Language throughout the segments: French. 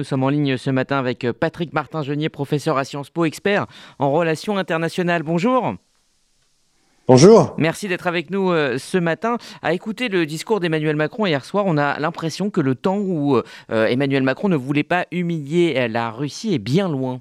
Nous sommes en ligne ce matin avec euh, Patrick Martin-Genier, professeur à Sciences Po, expert en relations internationales. Bonjour. Bonjour. Merci d'être avec nous euh, ce matin. À écouter le discours d'Emmanuel Macron hier soir, on a l'impression que le temps où euh, Emmanuel Macron ne voulait pas humilier la Russie est bien loin.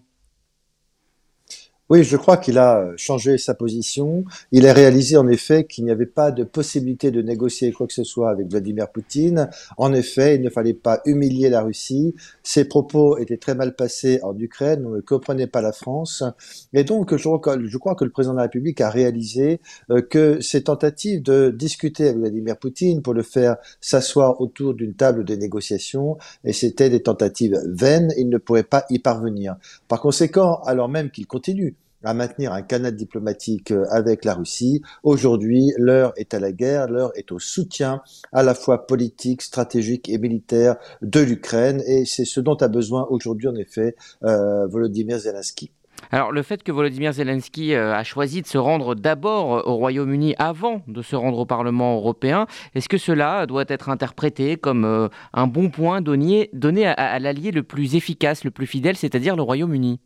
Oui, je crois qu'il a euh, changé sa position. Il a réalisé en effet qu'il n'y avait pas de possibilité de négocier quoi que ce soit avec Vladimir Poutine. En effet, il ne fallait pas humilier la Russie. Ses propos étaient très mal passés en Ukraine. On ne comprenait pas la France. Et donc, je crois que le président de la République a réalisé euh, que ses tentatives de discuter avec Vladimir Poutine pour le faire s'asseoir autour d'une table de négociation, et c'était des tentatives vaines, il ne pourrait pas y parvenir. Par conséquent, alors même qu'il continue à maintenir un canal diplomatique euh, avec la Russie. Aujourd'hui, l'heure est à la guerre, l'heure est au soutien à la fois politique, stratégique et militaire de l'Ukraine, et c'est ce dont a besoin aujourd'hui en effet euh, Volodymyr Zelensky. Alors le fait que Volodymyr Zelensky euh, a choisi de se rendre d'abord au Royaume-Uni avant de se rendre au Parlement européen, est-ce que cela doit être interprété comme un bon point donné, donné à l'allié le plus efficace, le plus fidèle, c'est-à-dire le Royaume-Uni?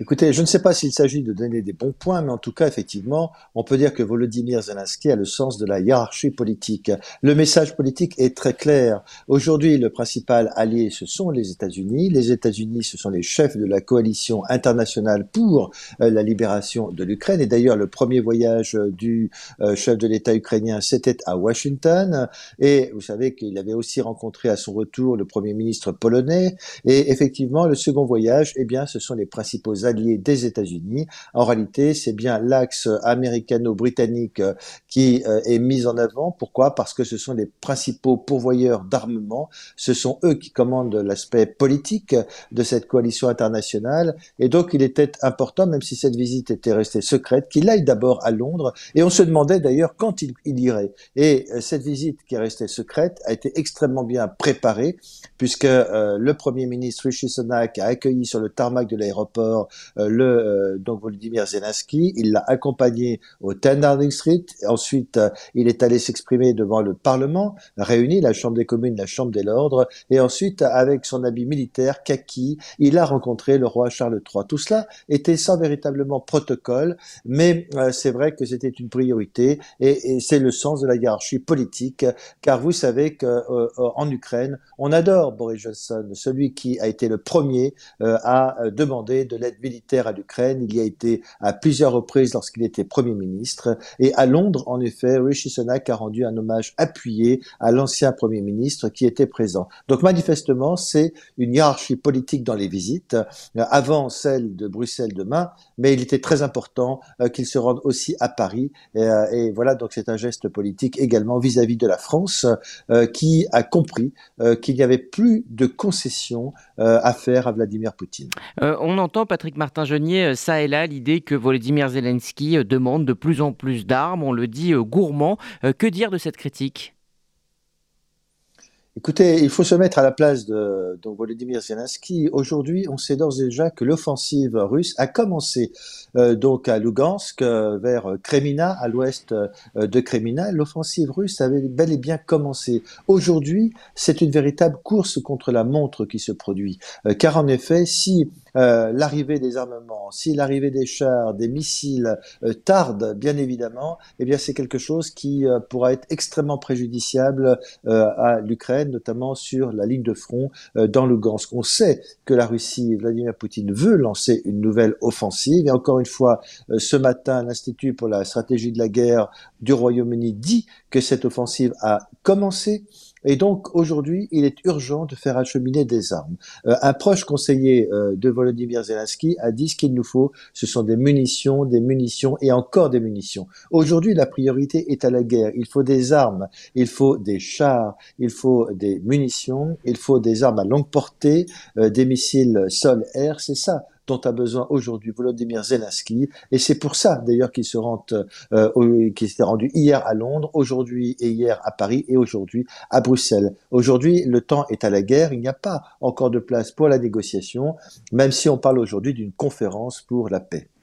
Écoutez, je ne sais pas s'il s'agit de donner des bons points, mais en tout cas, effectivement, on peut dire que Volodymyr Zelensky a le sens de la hiérarchie politique. Le message politique est très clair. Aujourd'hui, le principal allié, ce sont les États-Unis. Les États-Unis, ce sont les chefs de la coalition internationale pour euh, la libération de l'Ukraine. Et d'ailleurs, le premier voyage du euh, chef de l'État ukrainien, c'était à Washington. Et vous savez qu'il avait aussi rencontré à son retour le premier ministre polonais. Et effectivement, le second voyage, eh bien, ce sont les principaux des États-Unis. En réalité, c'est bien l'axe américano-britannique euh, qui euh, est mis en avant. Pourquoi? Parce que ce sont les principaux pourvoyeurs d'armement. Ce sont eux qui commandent l'aspect politique de cette coalition internationale. Et donc, il était important, même si cette visite était restée secrète, qu'il aille d'abord à Londres. Et on se demandait d'ailleurs quand il, irait. Et euh, cette visite qui est restée secrète a été extrêmement bien préparée, puisque le Premier ministre Rishi Sunak a accueilli sur le tarmac de l'aéroport euh, le euh, donc Volodymyr Zelensky. Il l'a accompagné au 10 Downing Street. Ensuite, euh, il est allé s'exprimer devant le Parlement, réuni la Chambre des communes, la Chambre des lords. Et ensuite, avec son habit militaire, kaki, il a rencontré le roi Charles III. Tout cela était sans véritablement protocole, mais c'est vrai que c'était une priorité et, et c'est le sens de la hiérarchie politique, car vous savez qu'en Ukraine, on adore Boris Johnson, celui qui a été le premier à demander de l'aide militaire à l'Ukraine. Il y a été à plusieurs reprises lorsqu'il était Premier ministre. Et à Londres, en effet, Rishi Sunak a rendu un hommage appuyé à l'ancien Premier ministre qui était présent. Donc manifestement, c'est une hiérarchie politique dans les visites, euh, avant celle de Bruxelles demain, mais il était très important euh, qu'il se rende aussi à Paris. Euh, et, voilà, donc c'est un geste politique également vis-à-vis de la France qui a compris qu'il n'y avait plus de concessions à faire à Vladimir Poutine. on entend, Patrick Martin-Genier, ça et là, l'idée que Volodymyr Zelensky demande de plus en plus d'armes, on le dit gourmand. Que dire de cette critique? Écoutez, il faut se mettre à la place de Volodymyr Zelensky. Aujourd'hui, on sait d'ores et déjà que l'offensive russe a commencé euh, donc à Lugansk, euh, vers Kremina, à l'ouest euh, de Kremina. L'offensive russe avait bel et bien commencé. Aujourd'hui, c'est une véritable course contre la montre qui se produit. car en effet, si l'arrivée des armements, si l'arrivée des chars, des missiles tarde, bien évidemment, eh bien c'est quelque chose qui pourra être extrêmement préjudiciable à l'Ukraine notamment sur la ligne de front euh, dans Lugansk. On sait que la Russie, Vladimir Poutine, veut lancer une nouvelle offensive. Et encore une fois, euh, ce matin, l'Institut pour la stratégie de la guerre du Royaume-Uni dit que cette offensive a commencé. Et donc aujourd'hui, il est urgent de faire acheminer des armes. Euh, un proche conseiller euh, de Volodymyr Zelensky a dit ce qu'il nous faut, ce sont des munitions, des munitions et encore des munitions. Aujourd'hui, la priorité est à la guerre. Il faut des armes, il faut des chars, il faut des munitions, il faut des armes à longue portée, euh, des missiles sol-air. C'est ça dont a besoin aujourd'hui Volodymyr Zelensky. Et c'est pour ça d'ailleurs qu'il se rend, euh, qu'il s'est rendu hier à Londres, aujourd'hui et hier à Paris et aujourd'hui à Bruxelles. Aujourd'hui, le temps est à la guerre. Il n'y a pas encore de place pour la négociation, même si on parle aujourd'hui d'une conférence pour la paix.